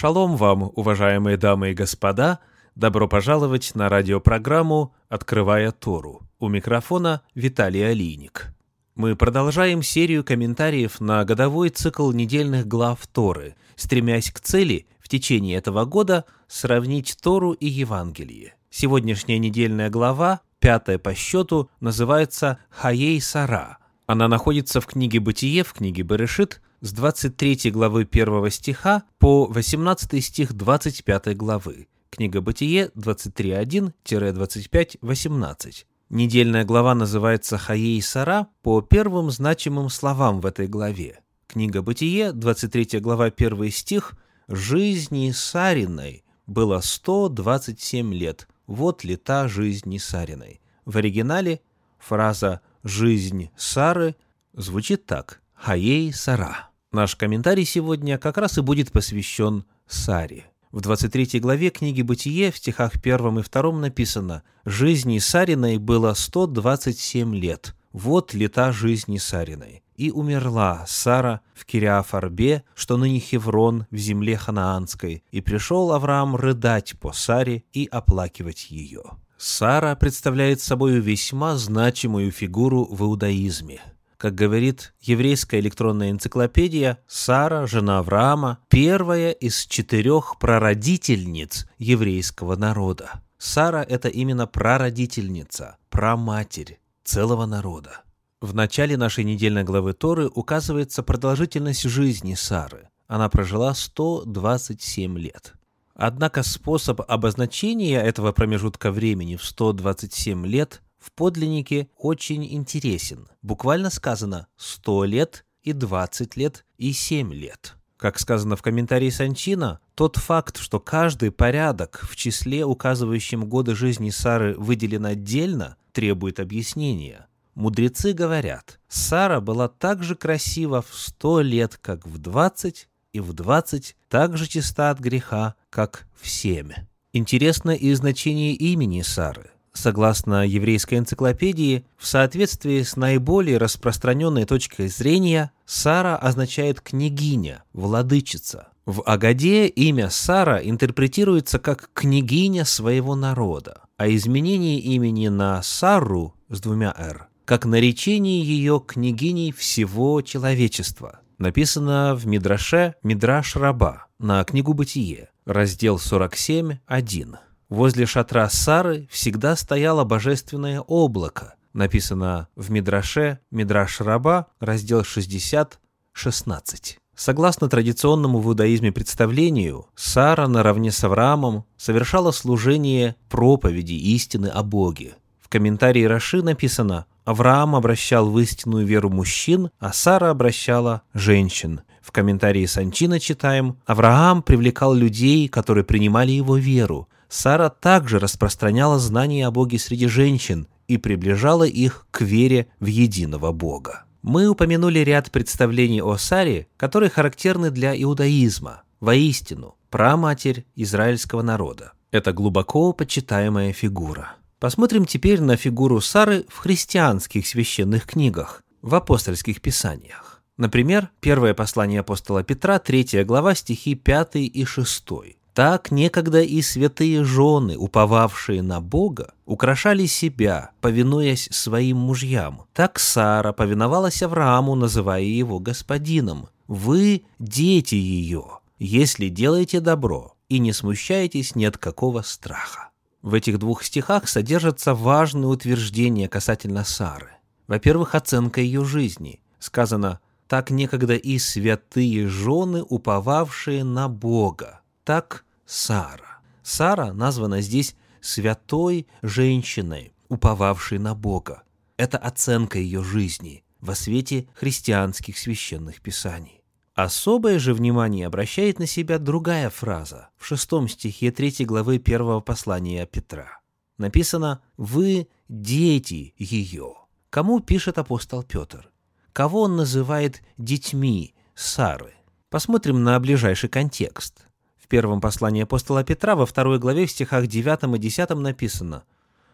Шалом вам, уважаемые дамы и господа! Добро пожаловать на радиопрограмму «Открывая Тору». У микрофона Виталий Алиник. Мы продолжаем серию комментариев на годовой цикл недельных глав Торы, стремясь к цели в течение этого года сравнить Тору и Евангелие. Сегодняшняя недельная глава, пятая по счету, называется «Хаей Сара». Она находится в книге «Бытие», в книге «Берешит», с 23 главы 1 стиха по 18 стих 25 главы. Книга Бытие 23.1-25.18. Недельная глава называется «Хаей Сара» по первым значимым словам в этой главе. Книга Бытие, 23 глава, 1 стих «Жизни Сариной было 127 лет, вот лета жизни Сариной». В оригинале фраза «жизнь Сары» звучит так «Хаей Сара». Наш комментарий сегодня как раз и будет посвящен Саре. В 23 главе книги «Бытие» в стихах 1 и 2 написано «Жизни Сариной было 127 лет. Вот лета жизни Сариной. И умерла Сара в Кириафарбе, что ныне Хеврон в земле ханаанской, и пришел Авраам рыдать по Саре и оплакивать ее». Сара представляет собой весьма значимую фигуру в иудаизме. Как говорит еврейская электронная энциклопедия, Сара, жена Авраама, первая из четырех прародительниц еврейского народа. Сара – это именно прародительница, праматерь целого народа. В начале нашей недельной главы Торы указывается продолжительность жизни Сары. Она прожила 127 лет. Однако способ обозначения этого промежутка времени в 127 лет в подлиннике очень интересен. Буквально сказано «сто лет» и «двадцать лет» и «семь лет». Как сказано в комментарии Санчина, тот факт, что каждый порядок в числе, указывающем годы жизни Сары, выделен отдельно, требует объяснения. Мудрецы говорят, Сара была так же красива в сто лет, как в двадцать, и в двадцать так же чиста от греха, как в семь. Интересно и значение имени Сары – Согласно еврейской энциклопедии, в соответствии с наиболее распространенной точкой зрения, Сара означает «княгиня», «владычица». В Агаде имя Сара интерпретируется как «княгиня своего народа», а изменение имени на Сару с двумя «р» как наречение ее княгиней всего человечества. Написано в Мидраше Мидраш Раба на книгу Бытие, раздел 47, 1. Возле шатра Сары всегда стояло божественное облако, написано в Мидраше, Мидраш Раба, раздел 60, 16. Согласно традиционному в иудаизме представлению, Сара наравне с Авраамом совершала служение проповеди истины о Боге. В комментарии Раши написано «Авраам обращал в истинную веру мужчин, а Сара обращала женщин». В комментарии Санчина читаем «Авраам привлекал людей, которые принимали его веру, Сара также распространяла знания о Боге среди женщин и приближала их к вере в единого Бога. Мы упомянули ряд представлений о Саре, которые характерны для иудаизма. Воистину, праматерь израильского народа. Это глубоко почитаемая фигура. Посмотрим теперь на фигуру Сары в христианских священных книгах, в апостольских писаниях. Например, первое послание апостола Петра, 3 глава, стихи 5 и 6. Так некогда и святые жены, уповавшие на Бога, украшали себя, повинуясь своим мужьям. Так Сара повиновалась Аврааму, называя его господином. Вы – дети ее, если делаете добро и не смущаетесь ни от какого страха. В этих двух стихах содержатся важные утверждения касательно Сары. Во-первых, оценка ее жизни. Сказано «так некогда и святые жены, уповавшие на Бога» так Сара. Сара названа здесь святой женщиной, уповавшей на Бога. Это оценка ее жизни во свете христианских священных писаний. Особое же внимание обращает на себя другая фраза в шестом стихе третьей главы первого послания Петра. Написано «Вы – дети ее». Кому пишет апостол Петр? Кого он называет детьми Сары? Посмотрим на ближайший контекст – первом послании апостола Петра, во второй главе, в стихах 9 и 10 написано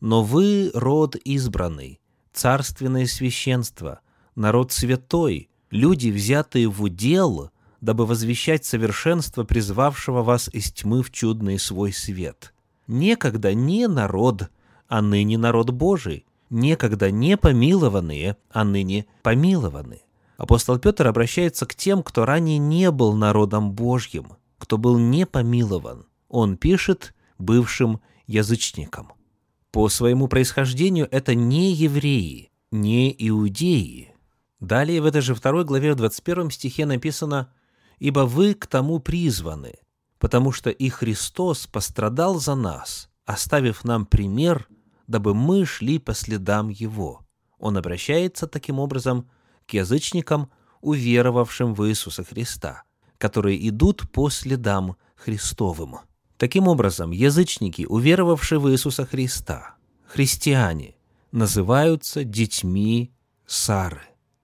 «Но вы род избранный, царственное священство, народ святой, люди, взятые в удел, дабы возвещать совершенство призвавшего вас из тьмы в чудный свой свет. Некогда не народ, а ныне народ Божий, некогда не помилованные, а ныне помилованы. Апостол Петр обращается к тем, кто ранее не был народом Божьим, кто был не помилован. Он пишет бывшим язычникам. По своему происхождению это не евреи, не иудеи. Далее в этой же второй главе в 21 стихе написано «Ибо вы к тому призваны, потому что и Христос пострадал за нас, оставив нам пример, дабы мы шли по следам Его». Он обращается таким образом к язычникам, уверовавшим в Иисуса Христа, которые идут по следам Христовым. Таким образом, язычники, уверовавшие в Иисуса Христа, христиане, называются детьми Сары.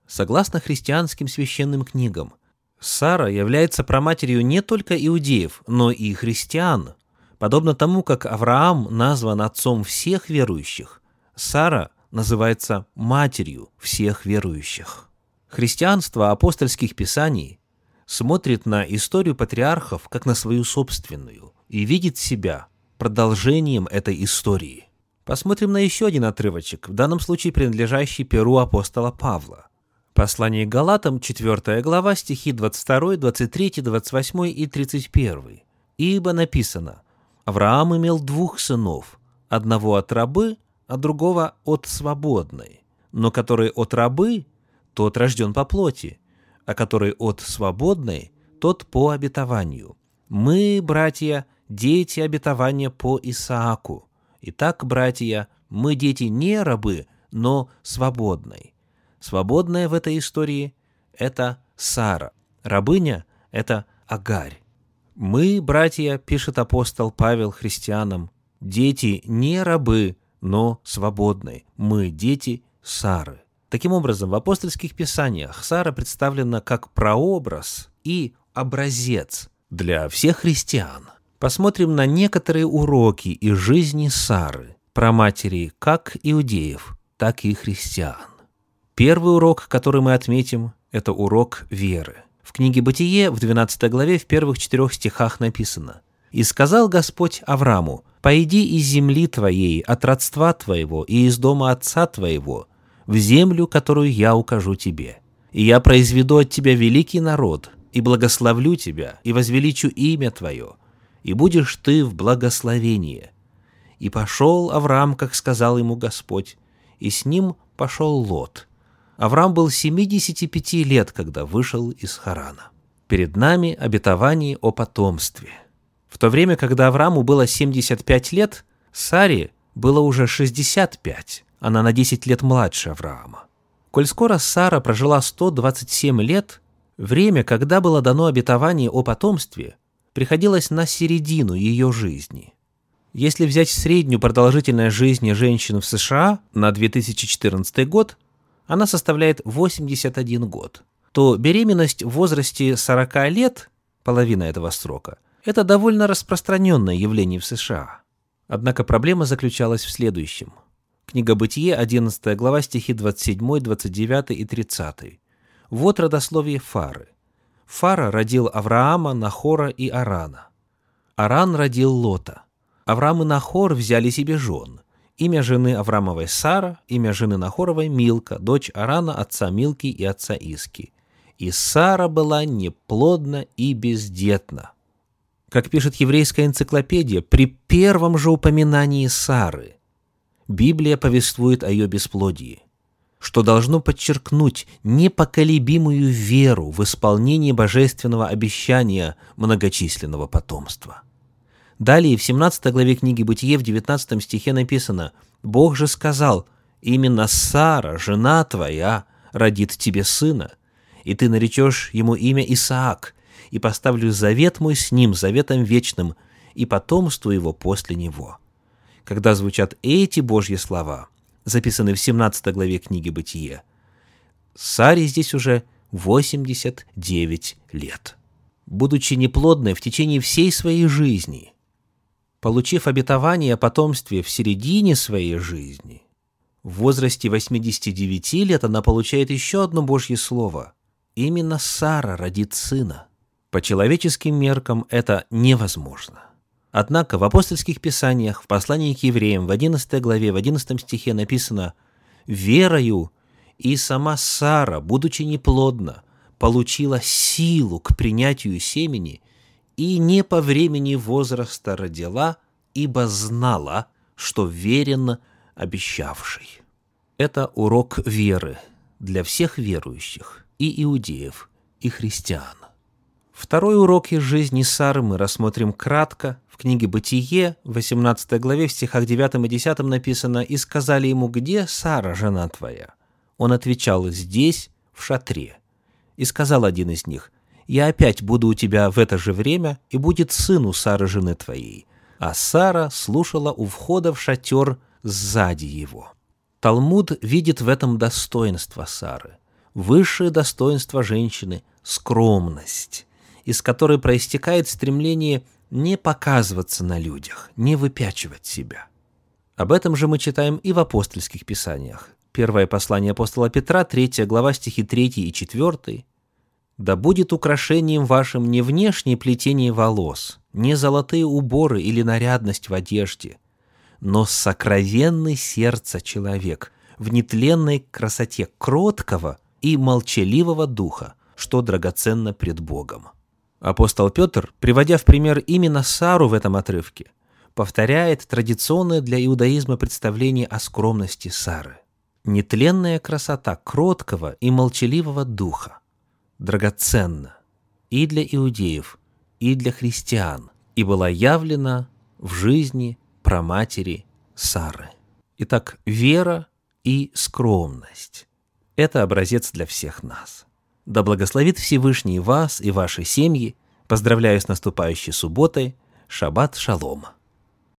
Согласно христианским священным книгам, Сара является проматерью не только иудеев, но и христиан. Подобно тому, как Авраам назван отцом всех верующих, Сара называется матерью всех верующих. Христианство апостольских писаний смотрит на историю патриархов как на свою собственную и видит себя продолжением этой истории. Посмотрим на еще один отрывочек, в данном случае принадлежащий перу апостола Павла. Послание к Галатам, 4 глава, стихи 22, 23, 28 и 31. «Ибо написано, Авраам имел двух сынов, одного от рабы, а другого от свободной. Но который от рабы, тот рожден по плоти, а который от свободной, тот по обетованию. Мы, братья, дети обетования по Исааку. Итак, братья, мы дети не рабы, но свободной. Свободная в этой истории – это Сара. Рабыня – это Агарь. Мы, братья, пишет апостол Павел христианам, дети не рабы, но свободные. Мы дети Сары. Таким образом, в апостольских писаниях Сара представлена как прообраз и образец для всех христиан. Посмотрим на некоторые уроки из жизни Сары, про матери как иудеев, так и христиан. Первый урок, который мы отметим, это урок веры. В книге «Бытие» в 12 главе в первых четырех стихах написано «И сказал Господь Аврааму, «Пойди из земли твоей, от родства твоего и из дома отца твоего, в землю, которую я укажу тебе. И я произведу от тебя великий народ, и благословлю тебя, и возвеличу имя твое, и будешь ты в благословении». И пошел Авраам, как сказал ему Господь, и с ним пошел Лот. Авраам был 75 лет, когда вышел из Харана. Перед нами обетование о потомстве. В то время, когда Аврааму было 75 лет, Саре было уже 65. Она на 10 лет младше Авраама. Коль скоро Сара прожила 127 лет, время, когда было дано обетование о потомстве, приходилось на середину ее жизни. Если взять среднюю продолжительность жизни женщин в США на 2014 год, она составляет 81 год, то беременность в возрасте 40 лет, половина этого срока, это довольно распространенное явление в США. Однако проблема заключалась в следующем – Книга Бытие, 11 глава, стихи 27, 29 и 30. Вот родословие Фары. Фара родил Авраама, Нахора и Арана. Аран родил Лота. Авраам и Нахор взяли себе жен. Имя жены Авраамовой Сара, имя жены Нахоровой Милка, дочь Арана, отца Милки и отца Иски. И Сара была неплодна и бездетна. Как пишет еврейская энциклопедия, при первом же упоминании Сары Библия повествует о ее бесплодии, что должно подчеркнуть непоколебимую веру в исполнение божественного обещания многочисленного потомства. Далее в 17 главе книги Бытие в 19 стихе написано «Бог же сказал, именно Сара, жена твоя, родит тебе сына, и ты наречешь ему имя Исаак, и поставлю завет мой с ним, заветом вечным, и потомству его после него» когда звучат эти Божьи слова, записанные в 17 главе книги «Бытие», Саре здесь уже 89 лет. Будучи неплодной в течение всей своей жизни, получив обетование о потомстве в середине своей жизни, в возрасте 89 лет она получает еще одно Божье слово. Именно Сара родит сына. По человеческим меркам это невозможно. Однако в апостольских писаниях, в послании к евреям, в 11 главе, в 11 стихе написано «Верою и сама Сара, будучи неплодна, получила силу к принятию семени и не по времени возраста родила, ибо знала, что верен обещавший». Это урок веры для всех верующих, и иудеев, и христиан. Второй урок из жизни Сары мы рассмотрим кратко. В книге «Бытие» в 18 главе в стихах 9 и 10 написано «И сказали ему, где Сара, жена твоя?» Он отвечал «Здесь, в шатре». И сказал один из них «Я опять буду у тебя в это же время, и будет сын у Сары, жены твоей». А Сара слушала у входа в шатер сзади его. Талмуд видит в этом достоинство Сары. Высшее достоинство женщины – скромность, из которой проистекает стремление не показываться на людях, не выпячивать себя. Об этом же мы читаем и в апостольских писаниях. Первое послание апостола Петра, 3 глава, стихи 3 и 4. «Да будет украшением вашим не внешнее плетение волос, не золотые уборы или нарядность в одежде, но сокровенный сердце человек в нетленной красоте кроткого и молчаливого духа, что драгоценно пред Богом. Апостол Петр, приводя в пример именно Сару в этом отрывке, повторяет традиционное для иудаизма представление о скромности Сары. Нетленная красота кроткого и молчаливого духа драгоценна и для иудеев, и для христиан, и была явлена в жизни праматери Сары. Итак, вера и скромность – это образец для всех нас. Да благословит Всевышний вас и ваши семьи. Поздравляю с наступающей субботой. Шаббат шалом.